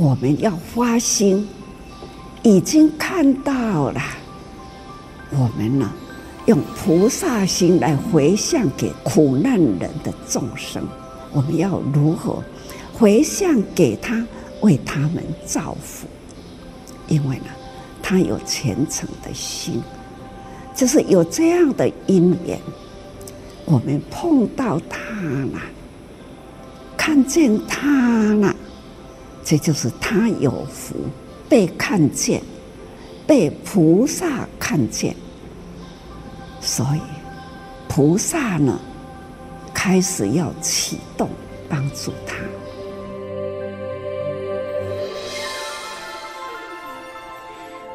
我们要发心，已经看到了，我们呢，用菩萨心来回向给苦难人的众生，我们要如何回向给他，为他们造福？因为呢，他有虔诚的心，就是有这样的因缘，我们碰到他了，看见他了，这就是他有福，被看见，被菩萨看见。所以，菩萨呢，开始要启动帮助他。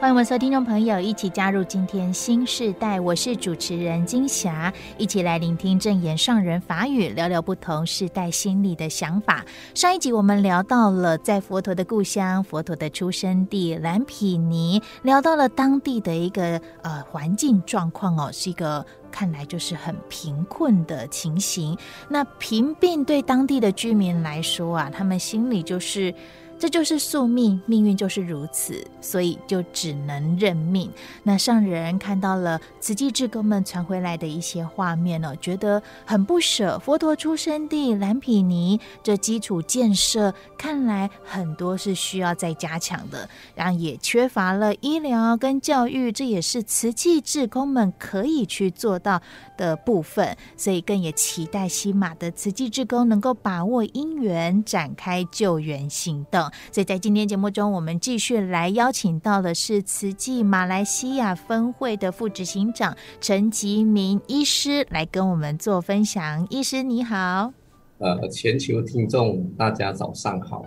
欢迎我们所有听众朋友一起加入今天新时代，我是主持人金霞，一起来聆听正言上人法语，聊聊不同世代心里的想法。上一集我们聊到了在佛陀的故乡、佛陀的出生地蓝毗尼，聊到了当地的一个呃环境状况哦，是一个看来就是很贫困的情形。那贫病对当地的居民来说啊，他们心里就是。这就是宿命，命运就是如此，所以就只能认命。那上人看到了慈济志工们传回来的一些画面呢，觉得很不舍。佛陀出生地蓝毗尼这基础建设，看来很多是需要再加强的，然后也缺乏了医疗跟教育，这也是慈济志工们可以去做到的部分。所以更也期待西马的慈济志工能够把握因缘，展开救援行动。所以在今天节目中，我们继续来邀请到的是慈济马来西亚分会的副执行长陈吉明医师来跟我们做分享。医师你好，呃，全球听众大家早上好。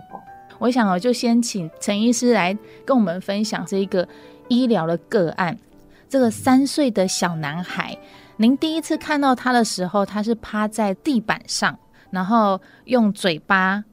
我想我就先请陈医师来跟我们分享这一个医疗的个案。这个三岁的小男孩，您第一次看到他的时候，他是趴在地板上，然后用嘴巴，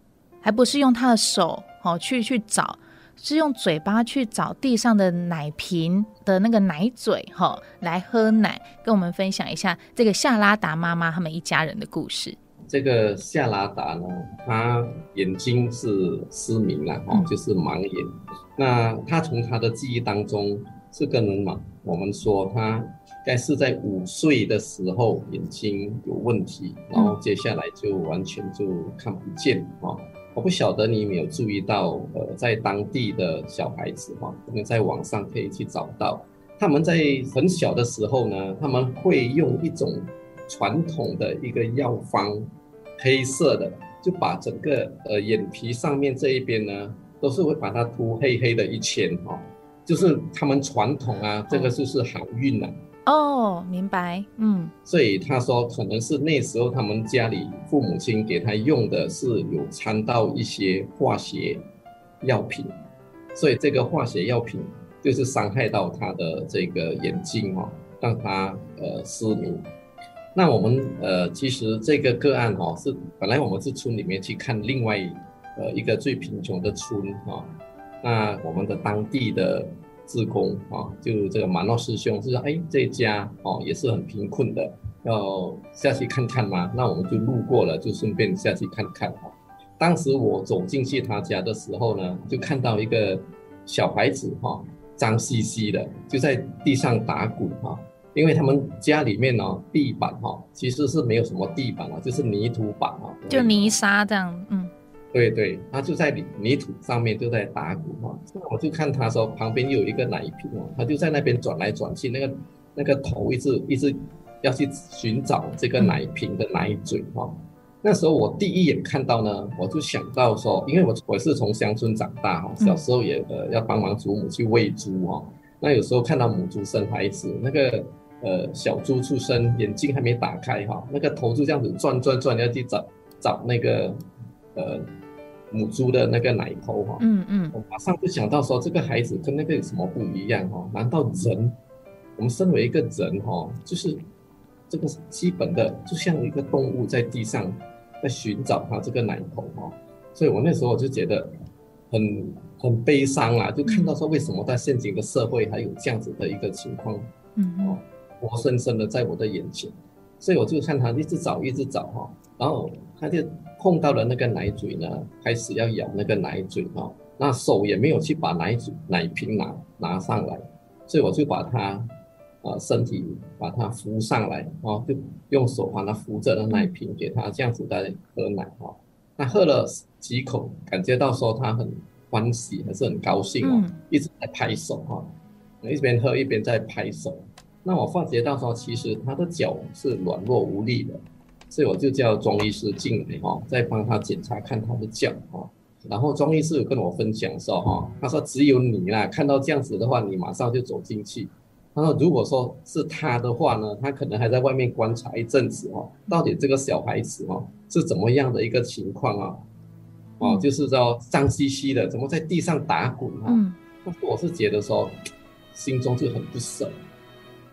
还不是用他的手。哦，去去找，是用嘴巴去找地上的奶瓶的那个奶嘴，哈，来喝奶。跟我们分享一下这个夏拉达妈妈他们一家人的故事。这个夏拉达呢，他眼睛是失明了，哈，就是盲眼。嗯、那他从他的记忆当中，是个人嘛，我们说他该是在五岁的时候眼睛有问题，然后接下来就完全就看不见，哈。我不晓得你有没有注意到，呃，在当地的小孩子哈，可能在网上可以去找到，他们在很小的时候呢，他们会用一种传统的一个药方，黑色的，就把整个呃眼皮上面这一边呢，都是会把它涂黑黑的一圈哈，就是他们传统啊，这个就是好运呐。哦，明白，嗯，所以他说可能是那时候他们家里父母亲给他用的是有掺到一些化学药品，所以这个化学药品就是伤害到他的这个眼睛哦，让他呃失明。那我们呃其实这个个案哦是本来我们是村里面去看另外呃一个最贫穷的村哈，那我们的当地的。自工啊，就这个马诺师兄是说，哎，这家哦也是很贫困的，要下去看看吗？那我们就路过了，就顺便下去看看哈。当时我走进去他家的时候呢，就看到一个小孩子哈，脏兮兮的就在地上打滚哈，因为他们家里面呢地板哈其实是没有什么地板啊，就是泥土板啊，就泥沙这样，嗯。对对，他就在泥泥土上面就在打鼓哈，那我就看他说旁边有一个奶瓶哦，他就在那边转来转去，那个那个头一直一直要去寻找这个奶瓶的奶嘴哈。那时候我第一眼看到呢，我就想到说，因为我我是从乡村长大哈，小时候也呃要帮忙祖母去喂猪哦，那有时候看到母猪生孩子，那个呃小猪出生眼睛还没打开哈，那个头就这样子转转转要去找找那个呃。母猪的那个奶头哈，嗯嗯，我马上就想到说，这个孩子跟那个有什么不一样哈？难道人，我们身为一个人哈，就是这个基本的，就像一个动物在地上在寻找它这个奶头哈？所以我那时候我就觉得很很悲伤啊，就看到说为什么在现今的社会还有这样子的一个情况，嗯，活生生的在我的眼前，所以我就看他一直找一直找哈，然后他就。碰到了那个奶嘴呢，开始要咬那个奶嘴哈，那手也没有去把奶嘴奶瓶拿拿上来，所以我就把他。啊，身体把它扶上来，哦，就用手把它扶着的奶瓶给他，这样子在喝奶，哈、哦。那喝了几口，感觉到说他很欢喜，还是很高兴哦，一直在拍手哈、哦，一边喝一边在拍手。那我发觉到说，其实他的脚是软弱无力的，所以我就叫中医师进来哈、哦，再帮他检查看他的脚哈、哦。然后中医师有跟我分享说哈、哦，他说只有你啦，看到这样子的话，你马上就走进去。他说：“如果说是他的话呢，他可能还在外面观察一阵子哦，到底这个小孩子哦是怎么样的一个情况啊？哦，就是说脏兮兮的，怎么在地上打滚啊？嗯，但是我是觉得说，心中就很不舍。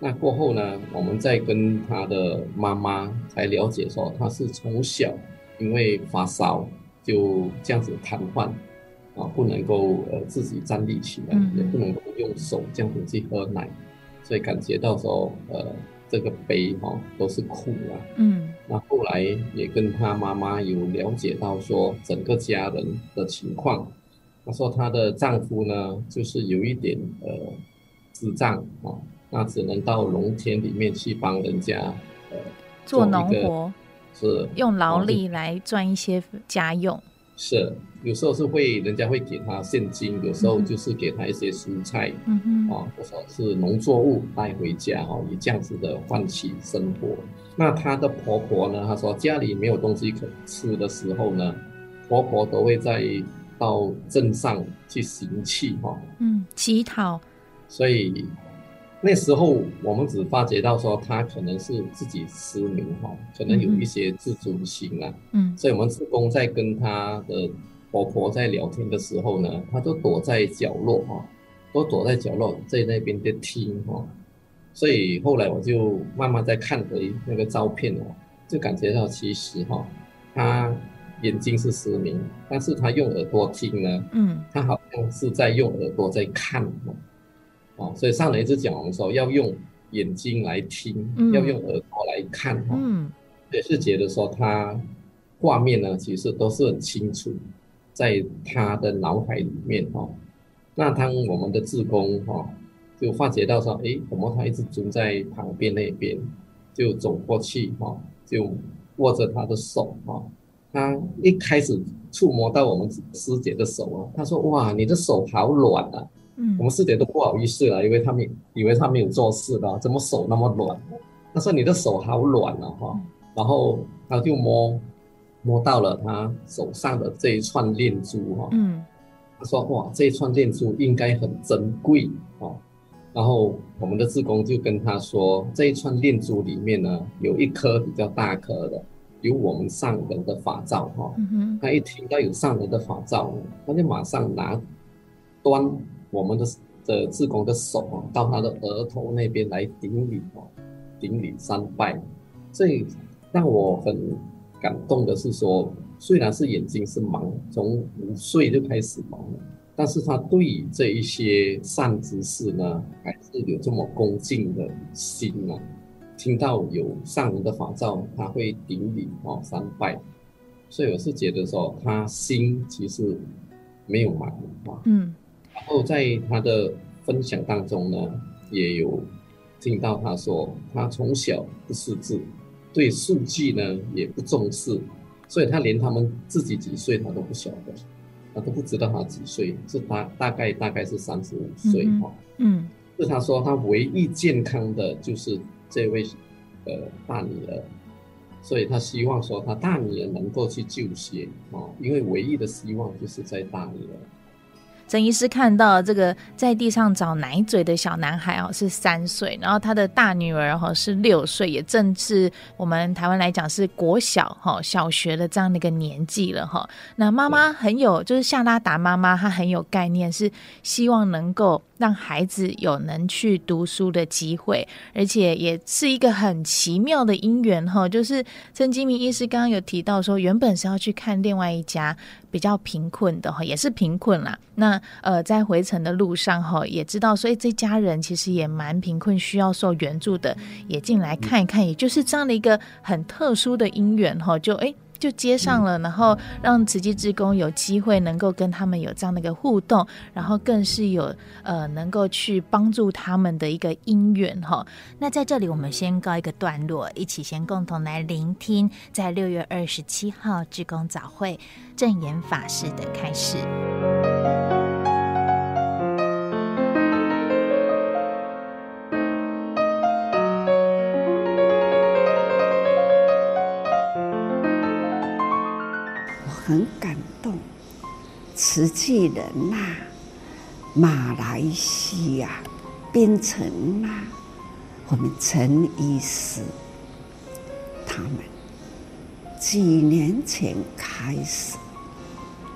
那过后呢，我们再跟他的妈妈才了解说，他是从小因为发烧就这样子瘫痪啊，不能够呃自己站立起来，也不能够用手这样子去喝奶。”所以感觉到说，呃，这个悲哈、哦、都是苦啊。嗯。那后来也跟他妈妈有了解到说，整个家人的情况。她说她的丈夫呢，就是有一点呃智障啊，那只能到农田里面去帮人家呃做农活，是用劳力来赚一些家用。是，有时候是会人家会给他现金，有时候就是给他一些蔬菜，嗯哼，啊，或者是农作物带回家，哈，以这样子的换取生活。那她的婆婆呢？她说家里没有东西可吃的时候呢，婆婆都会在到镇上去行乞，哈，嗯，乞讨。所以。那时候我们只发觉到说他可能是自己失明哈，可能有一些自尊心啊，嗯，所以我们志工在跟他的婆婆在聊天的时候呢，他就躲在角落哈，都躲在角落在那边在听哈，所以后来我就慢慢在看回那个照片哦，就感觉到其实哈，他眼睛是失明，但是他用耳朵听呢，嗯，他好像是在用耳朵在看哦，所以上人一直讲我们说要用眼睛来听，嗯、要用耳朵来看哈，嗯、也是觉得说他画面呢，其实都是很清楚，在他的脑海里面哈。那当我们的志工哈，就发觉到说，哎，怎么他一直蹲在旁边那边，就走过去哈，就握着他的手哈，他一开始触摸到我们师姐的手啊，他说哇，你的手好软啊。嗯，我们师姐都不好意思了，因为他们以为他没有做事的，怎么手那么软？他说你的手好软啊，哈，然后他就摸摸到了他手上的这一串链珠，哈，嗯，他说哇，这一串链珠应该很珍贵，哦，然后我们的志工就跟他说，这一串链珠里面呢，有一颗比较大颗的，有我们上人的法照，哈，嗯哼，他一听到有上人的法照，他就马上拿端。我们的的志工的手啊，到他的额头那边来顶礼啊，顶礼三拜。所以让我很感动的是说，虽然是眼睛是盲，从五岁就开始盲了，但是他对于这一些善知识呢，还是有这么恭敬的心啊。听到有上人的法照，他会顶礼哦三拜。所以我是觉得说，他心其实没有盲啊。嗯。然后在他的分享当中呢，也有听到他说，他从小不识字，对数据呢也不重视，所以他连他们自己几岁他都不晓得，他都不知道他几岁，是大大概大概是三十五岁哈。嗯，是他说他唯一健康的就是这位呃大女儿，所以他希望说他大女儿能够去就学啊，因为唯一的希望就是在大女儿。郑医师看到这个在地上找奶嘴的小男孩哦，是三岁，然后他的大女儿哈是六岁，也正是我们台湾来讲是国小哈小学的这样的一个年纪了哈。那妈妈很有，就是夏拉达妈妈，她很有概念，是希望能够。让孩子有能去读书的机会，而且也是一个很奇妙的因缘哈。就是曾金明医师刚刚有提到说，原本是要去看另外一家比较贫困的哈，也是贫困啦。那呃，在回程的路上哈，也知道，所以这家人其实也蛮贫困，需要受援助的，也进来看一看。也就是这样的一个很特殊的因缘哈，就诶就接上了，然后让慈济志工有机会能够跟他们有这样的一个互动，然后更是有呃能够去帮助他们的一个因缘哈。那在这里我们先告一个段落，一起先共同来聆听，在六月二十七号志工早会正言法师的开始。慈济人呐、马来西亚槟城呐，我们陈医师，他们几年前开始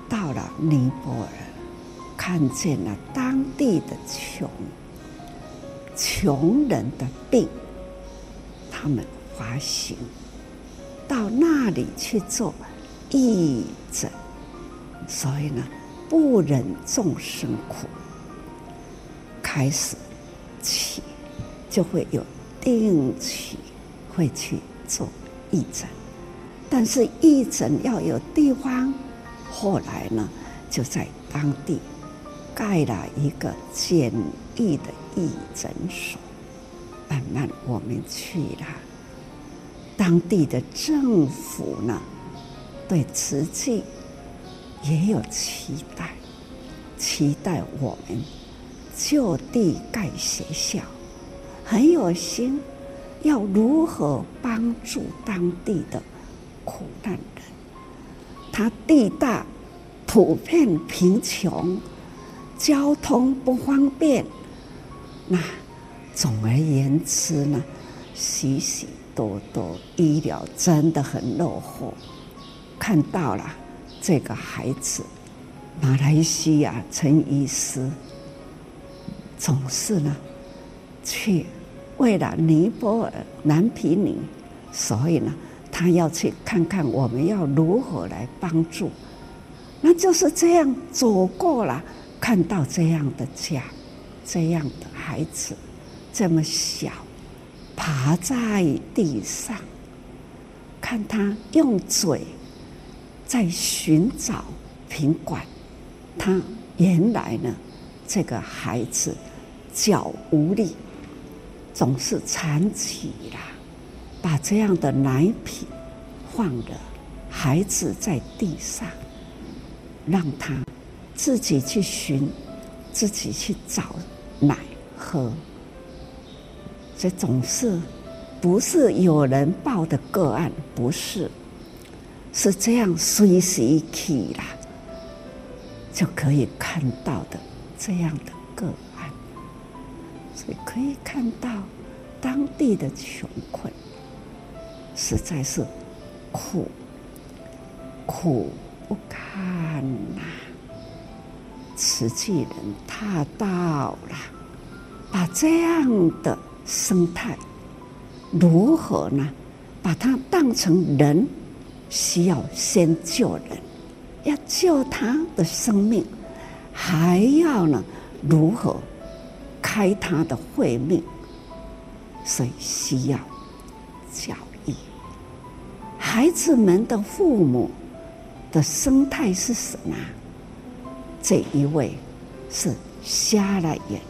到了尼泊尔，看见了当地的穷穷人的病，他们发心到那里去做。义诊，所以呢，不忍众生苦，开始起就会有定期会去做义诊，但是义诊要有地方，后来呢，就在当地盖了一个简易的义诊所，慢慢我们去了，当地的政府呢。对瓷器也有期待，期待我们就地盖学校，很有心，要如何帮助当地的苦难人？他地大，普遍贫穷，交通不方便，那总而言之呢，许许多多医疗真的很落后。看到了这个孩子，马来西亚陈医师总是呢去为了尼泊尔南皮尼，所以呢他要去看看我们要如何来帮助。那就是这样走过了，看到这样的家，这样的孩子这么小，爬在地上，看他用嘴。在寻找品管，他原来呢，这个孩子脚无力，总是残疾啦。把这样的奶瓶放了，孩子在地上，让他自己去寻，自己去找奶喝。这总是不是有人报的个案，不是。是这样，随时起啦，就可以看到的这样的个案，所以可以看到当地的穷困，实在是苦苦不堪呐。慈济人他到了，把这样的生态如何呢？把它当成人。需要先救人，要救他的生命，还要呢如何开他的慧命？所以需要教育。孩子们的父母的生态是什么？这一位是瞎了眼，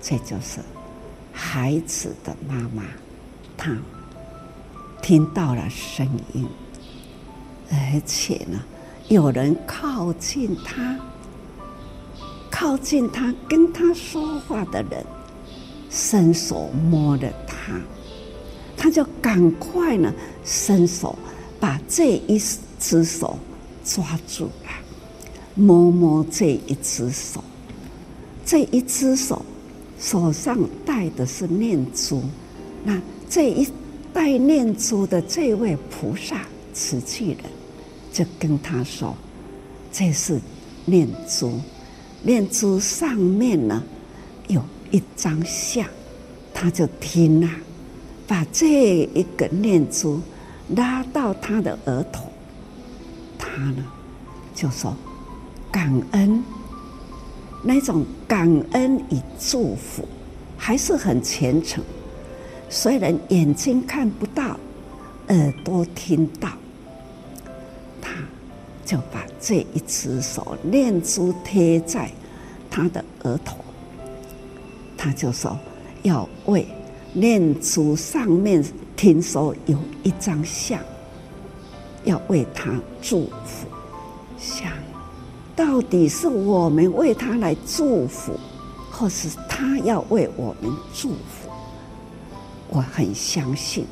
这就是孩子的妈妈，她听到了声音。而且呢，有人靠近他，靠近他跟他说话的人，伸手摸了他，他就赶快呢伸手把这一只手抓住了，摸摸这一只手，这一只手手上戴的是念珠，那这一戴念珠的这位菩萨慈济人。就跟他说：“这是念珠，念珠上面呢有一张像，他就听啊，把这一个念珠拉到他的额头，他呢就说感恩，那种感恩与祝福还是很虔诚，虽然眼睛看不到，耳朵听到。”就把这一只手念珠贴在他的额头，他就说要为念珠上面听说有一张像，要为他祝福。想到底是我们为他来祝福，或是他要为我们祝福？我很相信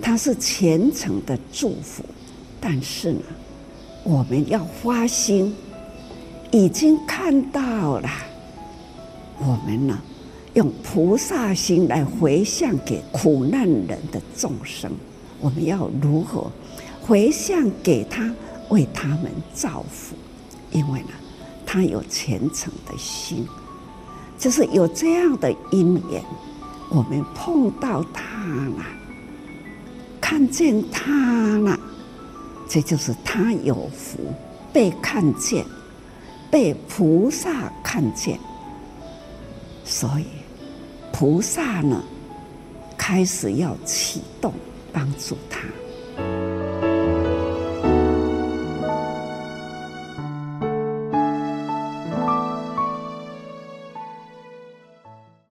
他是虔诚的祝福，但是呢，我们要发心，已经看到了，我们呢，用菩萨心来回向给苦难人的众生。我们要如何回向给他，为他们造福？因为呢，他有虔诚的心，就是有这样的因缘，我们碰到他了，看见他了。这就是他有福，被看见，被菩萨看见，所以菩萨呢，开始要启动帮助他。